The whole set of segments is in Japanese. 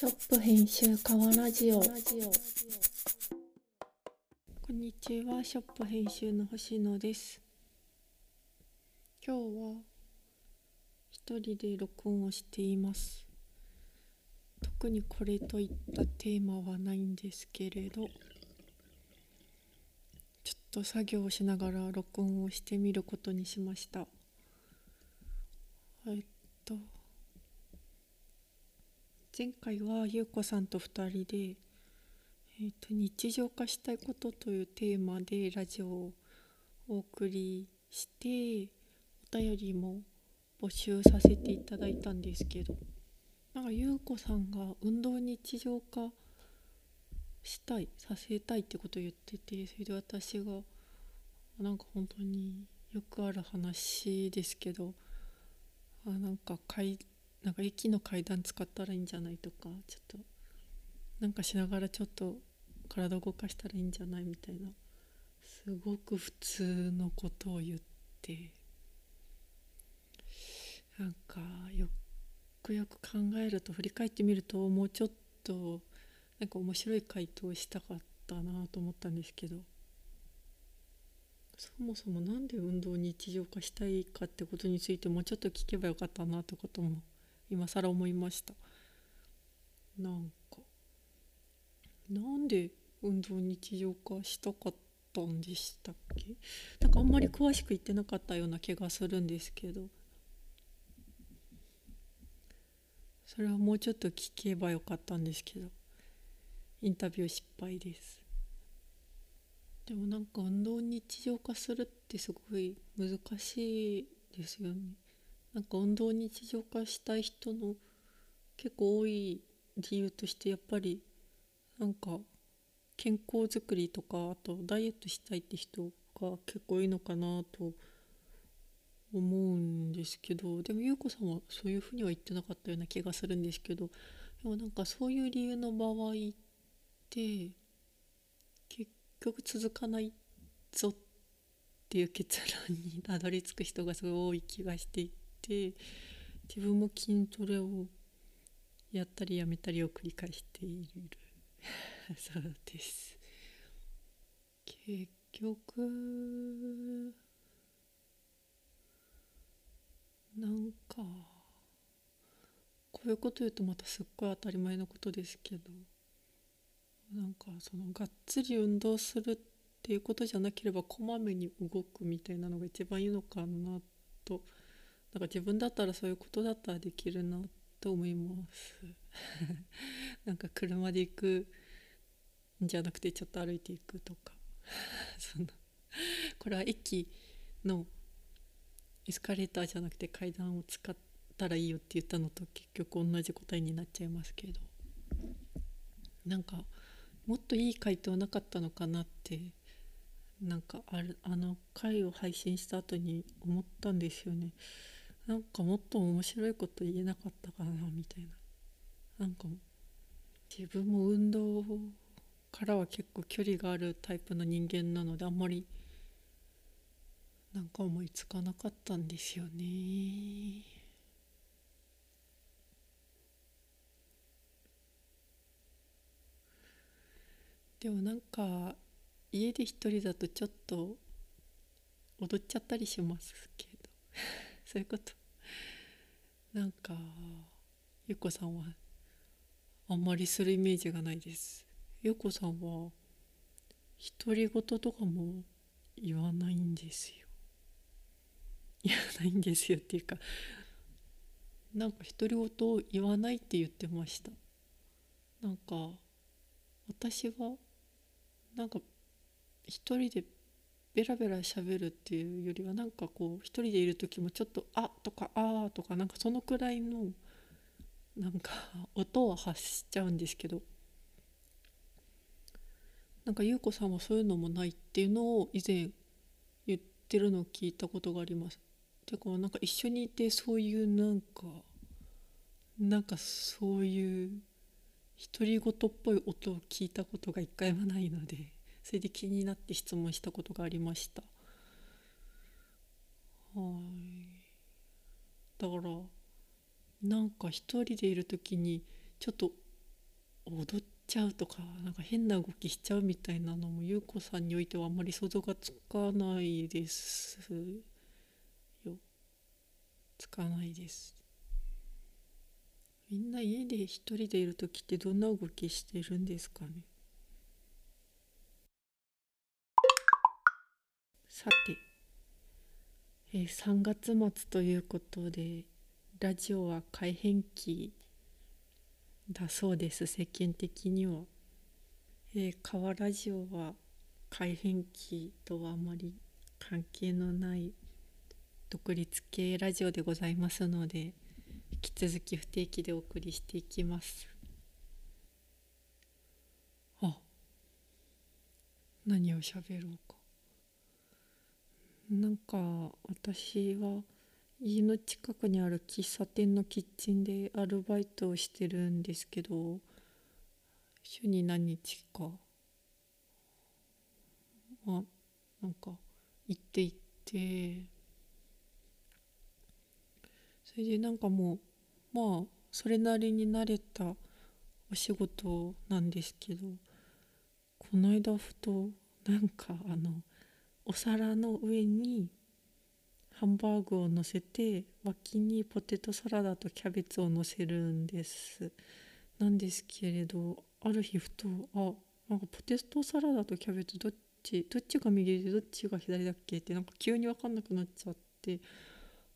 ショップ編集川ラジオ。こんにちはショップ編集の星野です。今日は一人で録音をしています。特にこれといったテーマはないんですけれどちょっと作業をしながら録音をしてみることにしました。えっと前回は優子さんと2人で、えーと「日常化したいこと」というテーマでラジオをお送りしてお便りも募集させていただいたんですけどなんか優子さんが運動日常化したいさせたいってことを言っててそれで私がなんか本当によくある話ですけどあなんか階なんか駅の階段使ったらいいんじゃないとかちょっとなんかしながらちょっと体動かしたらいいんじゃないみたいな。すごく普通のことを言って。なんかよくよく考えると振り返ってみるともうちょっとなんか面白い回答をしたかったなと思ったんですけど。そもそも何で運動を日常化したいかってことについてもうちょっと聞けばよかったなってことも今更思いました。なんかなんで運動日常化したかったんでしたっけ？なんかあんまり詳しく言ってなかったような気がするんですけど。それはもうちょっと聞けばよかったんですけど。インタビュー失敗です。でもなんか運動日常化するってすごい難しいですよね。なんか運動日常化したい人の結構多い理由としてやっぱりなんか健康づくりとかあとダイエットしたいって人が結構多いのかなと思うんですけどでも優子さんはそういうふうには言ってなかったような気がするんですけどでもなんかそういう理由の場合って結局続かないぞっていう結論にたどり着く人がすごい多い気がしていて。自分も筋トレをやったりやめたりを繰り返している。そうです。結局なんかこういうこと言うとまたすっごい当たり前のことですけどなんかそのがっつり運動するっていうことじゃなければこまめに動くみたいなのが一番いいのかなとなんか自分だったらそういうことだったらできるなと思います。なんか車で行くんじゃなくてちょっと歩いていくとか。そのこれは駅のエスカレーターじゃなくて階段を使ったらいいよって言ったのと結局同じ答えになっちゃいますけど。なんかもっといい回答なかったのかなってなんかあるあの回を配信した後に思ったんですよね。なんかもっと面白いこと言えなかったかなみたいな。なんか自分も運動からは結構距離があるタイプの人間なのであんまりなんか思いつかなかったんですよね。でもなんか家で一人だとちょっと踊っちゃったりしますけど。そういうこと。なんかゆっこさんはあんまりするイメージがないです。ゆっこさんは独り言とかも言わないんですよ。言わないんですよっていうかなんか独り言を言わないって言ってました。なんか私はなんか一人でベラベラ喋るっていうよりはなんかこう一人でいる時もちょっと「あ」とか「あ」とかなんかそのくらいのなんか 音を発しちゃうんですけどなんか優子さんはそういうのもないっていうのを以前言ってるのを聞いたことがあります。てかなんか一緒にいてそういうなんかなんかそういう独り言っぽい音を聞いたことが一回もないので。それで気になって質問したことがありました。はい。だからなんか一人でいる時にちょっと踊っちゃうとかなんか変な動きしちゃうみたいなのも優子さんにおいてはあんまり想像がつかないですよ。つかないです。みんな家で一人でいる時ってどんな動きしてるんですかね？さて、えー、3月末ということでラジオは改変期だそうです。世間的には。えー、川ラジオは改変期とはあまり関係のない独立系ラジオでございますので引き続き不定期でお送りしていきます。あ何を喋ろう。なんか私は家の近くにある喫茶店のキッチンでアルバイトをしてるんですけど週に何日かあなんか行って行ってそれでなんかもうまあそれなりに慣れたお仕事なんですけどこの間ふとなんかあのお皿の上にハンバーグを乗せて脇にポテトサラダとキャベツを乗せるんです。なんですけれどある日ふとあなんかポテトサラダとキャベツどっちどっちが右でどっちが左だっけ？ってなんか急に分かんなくなっちゃって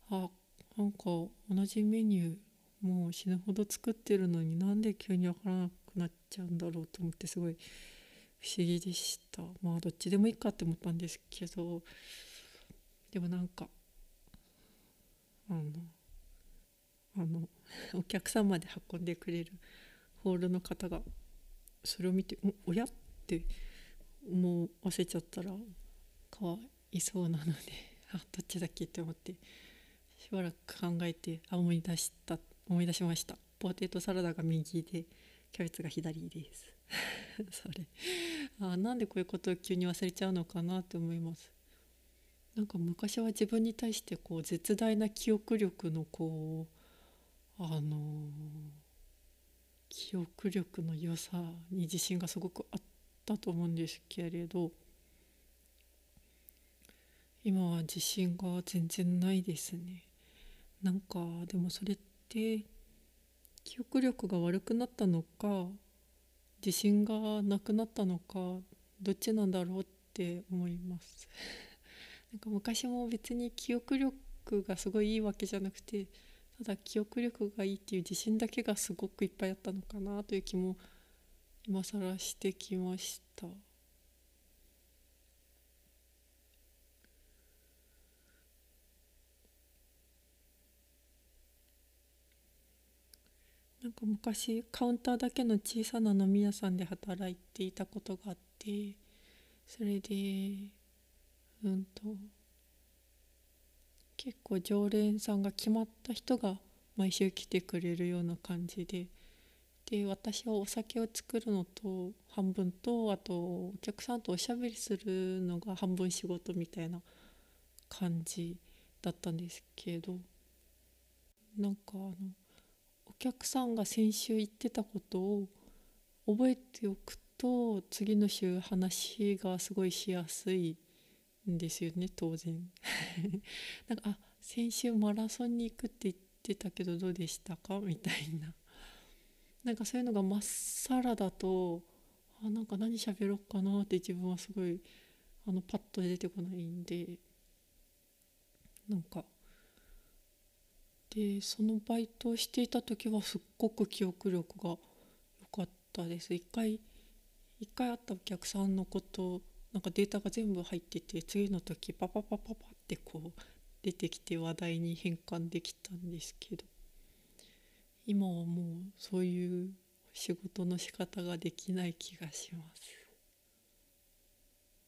あなんか同じメニューもう死ぬほど作ってるのになんで急に分からなくなっちゃうんだろうと思ってすごい不思議でしたまあどっちでもいいかって思ったんですけどでもなんかあのあの お客さんまで運んでくれるホールの方がそれを見て「おや?」って思わせちゃったらかわいそうなので あどっちだっけって思ってしばらく考えてあ思い出した思い出しましたポテトサラダが右でキャベツが左です それ。あなんでこういうことを急に忘れちゃうのかなって思います。なんか昔は自分に対してこう絶大な記憶力のこうあのー、記憶力の良さに自信がすごくあったと思うんですけれど今は自信が全然ないですね。なんかでもそれって記憶力が悪くなったのか自信がなくなったのかどっちなんだろうって思います なんか昔も別に記憶力がすごいいいわけじゃなくてただ記憶力がいいっていう自信だけがすごくいっぱいあったのかなという気も今更してきました。なんか昔カウンターだけの小さな飲み屋さんで働いていたことがあってそれでうんと結構常連さんが決まった人が毎週来てくれるような感じで。で私はお酒を作るのと半分とあとお客さんとおしゃべりするのが半分仕事みたいな感じだったんですけどなんかあの客さんが先週言ってたことを覚えておくと次の週話がすごいしやすいんですよね当然。なんかあ先週マラソンに行くって言ってたけどどうでしたかみたいな。なんかそういうのがまっさらだとあなんか何喋ろうかなって自分はすごいあのパッと出てこないんで。なんかでそのバイトをしていた時はすっごく記憶力が良かったです。一回一回会ったお客さんのことなんかデータが全部入ってて次の時パパパパパってこう出てきて話題に変換できたんですけど今はもうそういう仕事の仕方ができない気がします。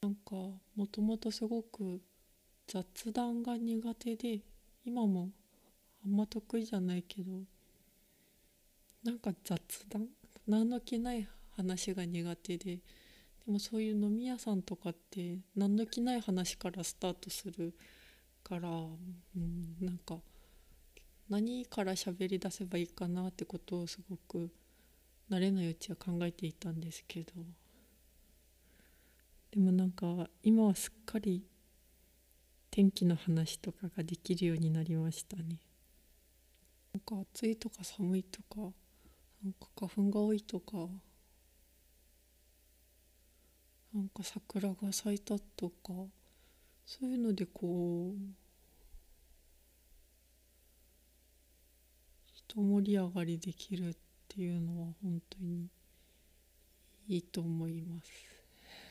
なんかもともとすごく雑談が苦手で今もあんま得意じゃないけどなんか雑談？何の気ない話が苦手ででもそういう飲み屋さんとかって何の気ない話からスタートするから、うん、なんか何から喋り出せばいいかなってことをすごく慣れないうちは考えていたんですけど。でもなんか今はすっかり天気の話とかができるようになりましたね。か暑いとか寒いとかなんか花粉が多いとかなんか桜が咲いたとかそういうのでこう一盛り上がりできるっていうのは本当にいいと思います。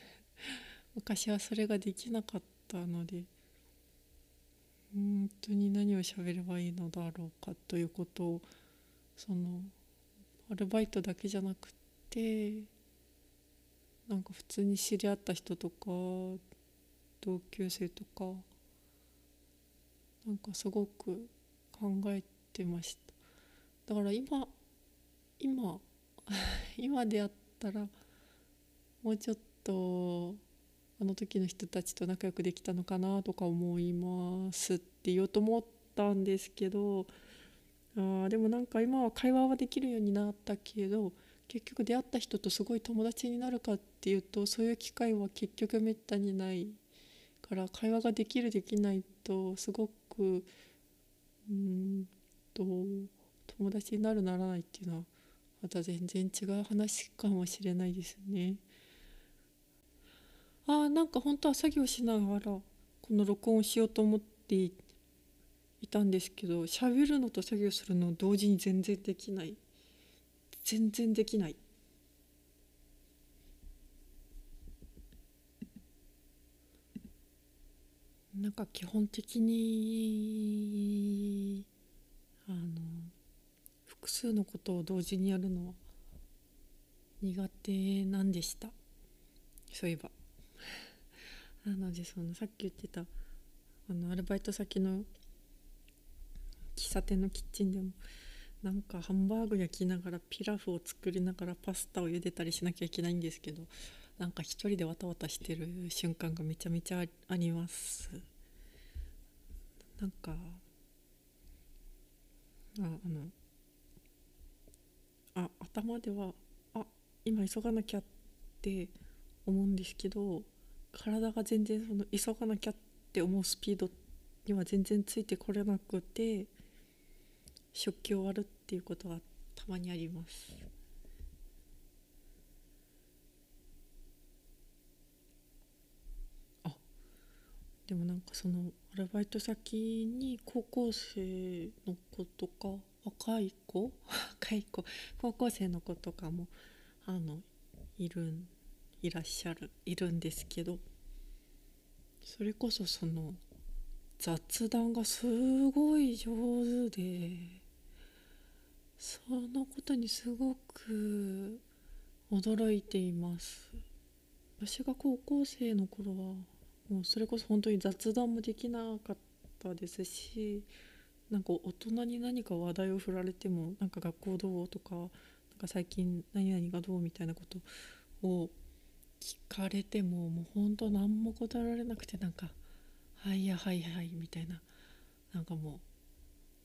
昔はそれができなかったので。本当に何を喋ればいいのだろうかということをそのアルバイトだけじゃなくてなんか普通に知り合った人とか同級生とかなんかすごく考えてました。だから今今 今であったらもうちょっとあの時の人たちと仲良くできたのかなとか思いますって言おうと思ったんですけどあでもなんか今は会話はできるようになったけど結局出会った人とすごい友達になるかっていうとそういう機会は結局めったにないから会話ができるできないとすごくうんと友達になるならないっていうのはまた全然違う話かもしれないですね。あなんか本当は作業しながらこの録音しようと思っていたんですけど喋るのと作業するの同時に全然できない。全然できない。なんか基本的にあの複数のことを同時にやるのは苦手なんでした。そういえば。なのでそのさっき言ってたあのアルバイト先の喫茶店のキッチンでもなんかハンバーグ焼きながらピラフを作りながらパスタを茹でたりしなきゃいけないんですけどなんか一人でわたわたしてる瞬間がめちゃめちゃあります。なんかああのあ頭ではあ今急がなきゃって思うんですけど体が全然その急がなきゃって思うスピードには全然ついてこれなくて食器終わるっていうことがたまにあります。あでもなんかそのアルバイト先に高校生の子とか若い子若い子高校生の子とかもあのいるんいらっしゃるいるんですけどそれこそその雑談がすごい上手でそのことにすごく驚いています。私が高校生の頃はもうそれこそ本当に雑談もできなかったですしなんか大人に何か話題を振られてもなんか学校どうとかなんか最近何々がどうみたいなことを聞かれてももうほんと何も答えられなくてなんか「はいやはいはい」みたいななんかも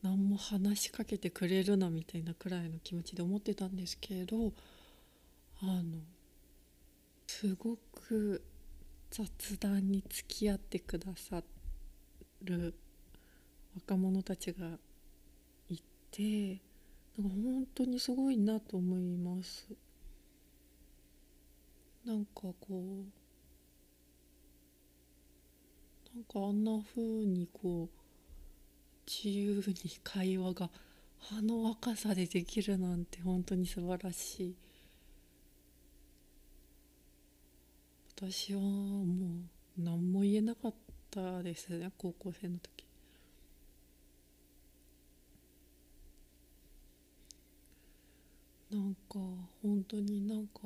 う何も話しかけてくれるなみたいなくらいの気持ちで思ってたんですけどあのすごく雑談に付き合ってくださる若者たちがいてなんか本当にすごいなと思います。なんかこうなんかあんな風にこう自由に会話があの若さでできるなんて本当に素晴らしい。私はもう何も言えなかったですね高校生の時。なんか本当になんか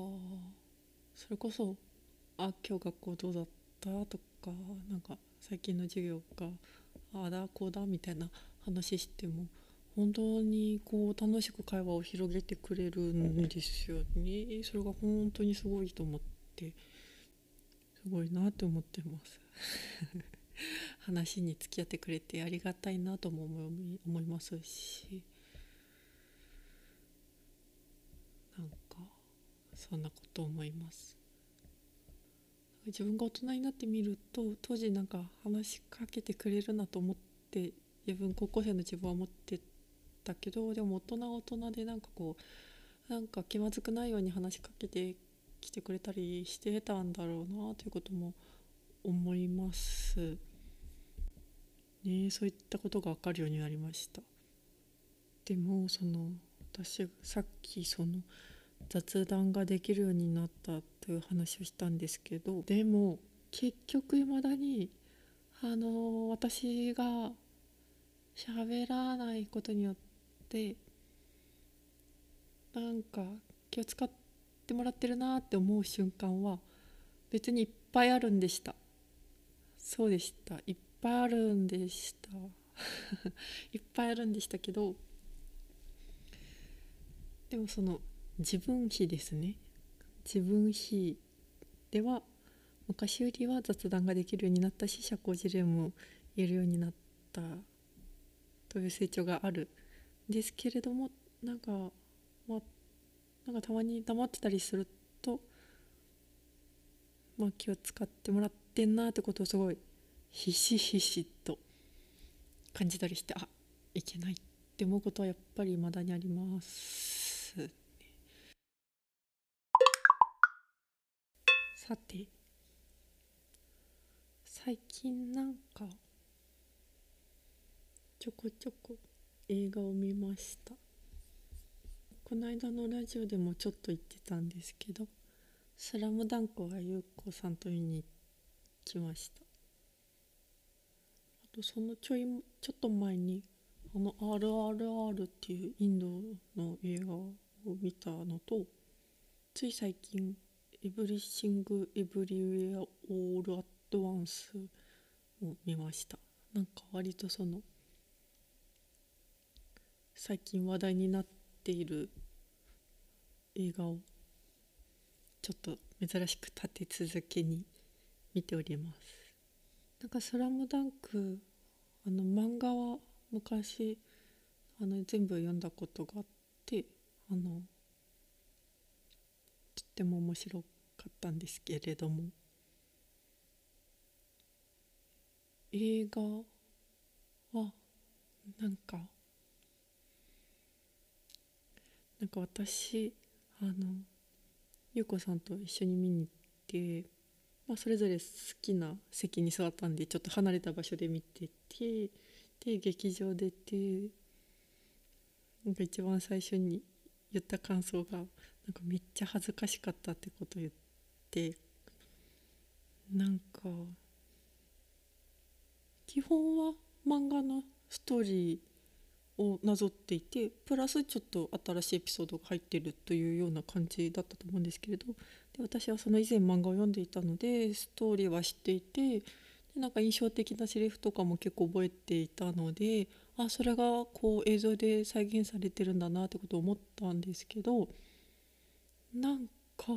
それこそ「あ今日学校どうだった?」とかなんか最近の授業がああだこうだみたいな話しても本当にこう楽しく会話を広げてくれるんですよね。それが本当にすごいと思ってすごいなって思ってます。話に付き合ってくれてありがたいなとも思いますしなんかそんなこと思います。自分が大人になってみると当時なんか話しかけてくれるなと思って自分高校生の自分は思ってたけどでも大人は大人でなんかこうなんか気まずくないように話しかけてきてくれたりしてたんだろうなということも思います。ねそういったことが分かるようになりました。でもその私さっきその雑談ができるようになったという話をしたんですけどでも結局いまだにあの私が喋らないことによってなんか気を使ってもらってるなって思う瞬間は別にいっぱいあるんでした。そうでした。いっぱいあるんでした。いっぱいあるんでしたけどでもその自分比ですね自分比では昔よりは雑談ができるようになったし社交辞令も言えるようになったという成長があるですけれどもなんかまあなんかたまに黙ってたりするとまあ気を使ってもらってんなってことをすごいひしひしと感じたりしてあいけないって思うことはやっぱり未だにあります。さて最近なんかちょこちょこ映画を見ました。この間のラジオでもちょっと言ってたんですけど「スラムダンクは優子さんと見に来ました。あとそのちょいちょっと前にあの「RRR」っていうインドの映画を見たのとつい最近エブリシング・エブリウェア・オール・アット・ワンスを見ました。なんか割とその最近話題になっている映画をちょっと珍しく立て続けに見ております。なんか「スラムダンクあの漫画は昔あの全部読んだことがあってあのとっても面白かったんですけれども映画はなんかなんか私あの優子さんと一緒に見に行って、まあ、それぞれ好きな席に座ったんでちょっと離れた場所で見ててで劇場出てなんか一番最初に言った感想がなんかめっちゃ恥ずかしかったってことを言って。てなんか基本は漫画のストーリーをなぞっていてプラスちょっと新しいエピソードが入ってるというような感じだったと思うんですけれどで私はその以前漫画を読んでいたのでストーリーは知っていてでなんか印象的なセリフとかも結構覚えていたのであそれがこう映像で再現されてるんだなってことを思ったんですけどなんか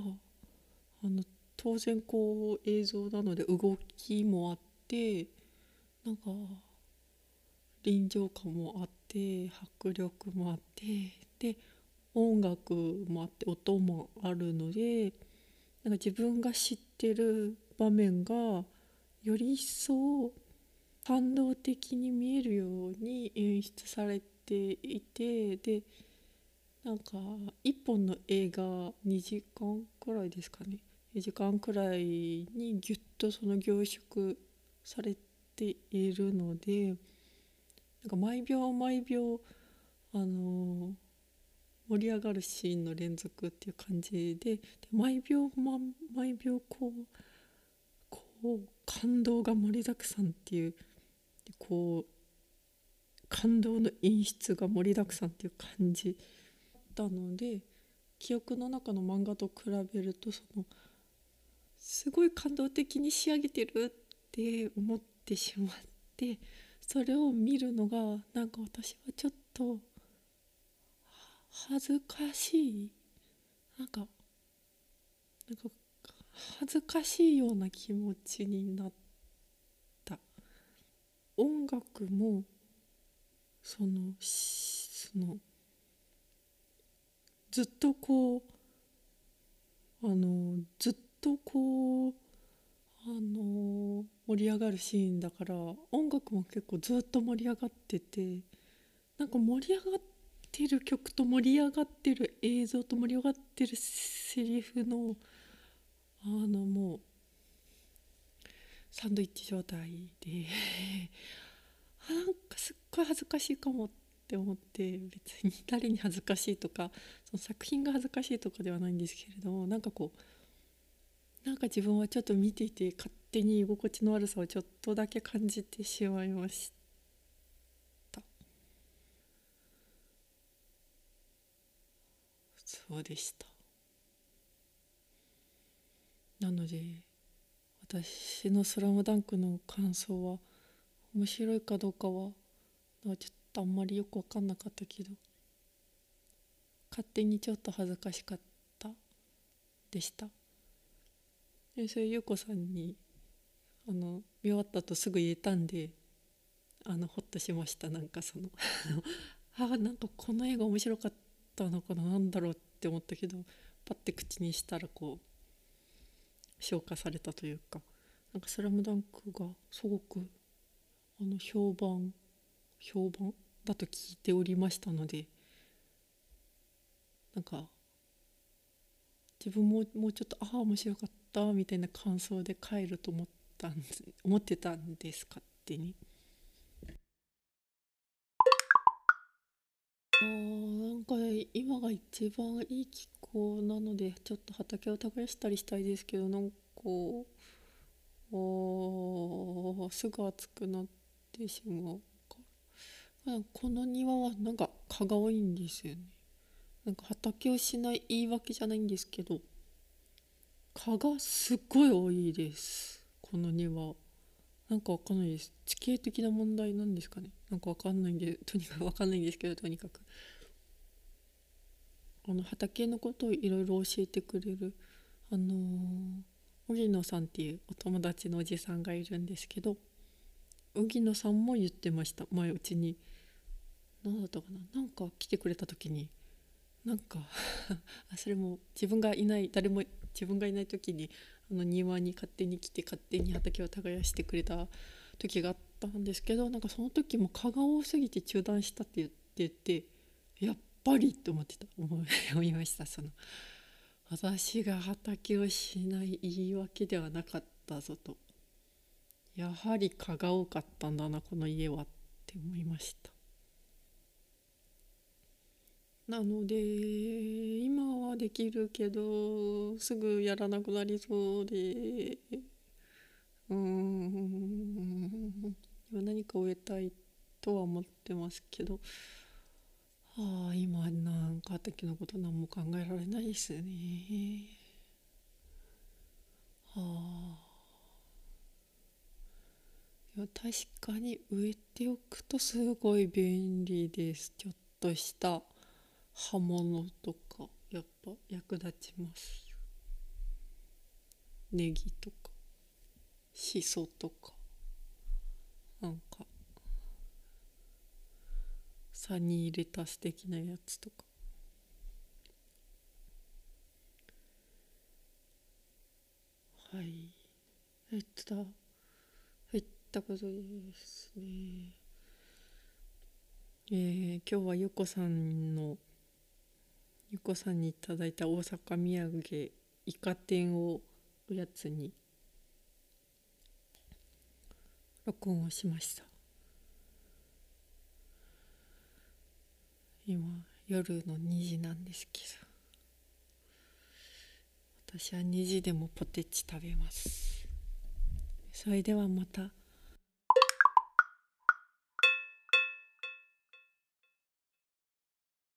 あの当然こう映像なので動きもあってなんか臨場感もあって迫力もあってで音楽もあって音もあるのでなんか自分が知ってる場面がより一層感動的に見えるように演出されていてでなんか1本の映画2時間くらいですかね。2時間くらいにぎゅっとその凝縮されているのでなんか毎秒毎秒あの盛り上がるシーンの連続っていう感じで毎秒、ま、毎秒こうこう感動が盛りだくさんっていうこう感動の演出が盛りだくさんっていう感じだったので記憶の中の漫画と比べるとそのすごい感動的に仕上げてるって思ってしまってそれを見るのがなんか私はちょっと恥ずかしい。なんかなんか恥ずかしいような気持ちになった。音楽もそのそのずっとこうあのずっととこうあの盛り上がるシーンだから音楽も結構ずっと盛り上がっててなんか盛り上がってる曲と盛り上がってる映像と盛り上がってるセリフのあのもうサンドイッチ状態で なんかすっごい恥ずかしいかもって思って別に誰に恥ずかしいとかその作品が恥ずかしいとかではないんですけれどもなんかこうなんか自分はちょっと見ていて勝手に居心地の悪さをちょっとだけ感じてしまいました。そうでした。なので私の「スラムダンクの感想は面白いかどうかはちょっとあんまりよく分かんなかったけど勝手にちょっと恥ずかしかったでした。でそれ優子さんにあの見終わったとすぐ言えたんであのほっとしました。なんかその あなんかこの映画面白かったのかな何だろうって思ったけどパッて口にしたらこう消化されたというかなんか「スラムダンクがすごくあの評判評判だと聞いておりましたのでなんか自分ももうちょっとああ面白かったたみたいな感想で帰ると思ったん思ってたんです勝手に。あなんか今が一番いい気候なのでちょっと畑を耕したりしたいですけどなんかおすぐ暑くなってしまうからこの庭はなんか蚊が多いんですよねなんか畑をしない言い訳じゃないんですけど蚊がすっごい多いです。この庭。なんかわかんないです。地形的な問題なんですかね。なんかわかんないんでとにかく わかんないんですけどとにかく。あの畑のことをいろいろ教えてくれるあのー、荻野さんっていうお友達のおじさんがいるんですけど荻野さんも言ってました。前うちに。何だったかな。なんか来てくれた時になんか それも自分がいない誰も自分がいない時にあの庭に勝手に来て勝手に畑を耕してくれた時があったんですけどなんかその時も蚊が多すぎて中断したって言っててやっぱりって思ってた。思いました。その私が畑をしない言い訳ではなかったぞと。やはり蚊が多かったんだなこの家はって思いました。なのでできるけどすぐやらなくなりそうで。うん。何か植えたいとは思ってますけど。ああ今なんか畑のこと何も考えられないですね。はあいや確かに植えておくとすごい便利です。ちょっとした葉物とか。役立ちます。ネギとかしそとかなんかサニーレタス的なやつとか。はい。えっとだえったことですね。えー、今日はゆこさんのゆこさんにいただいた大阪土産イカ天をおやつに録音をしました。今夜の2時なんですけど。私は2時でもポテチ食べます。それではまた。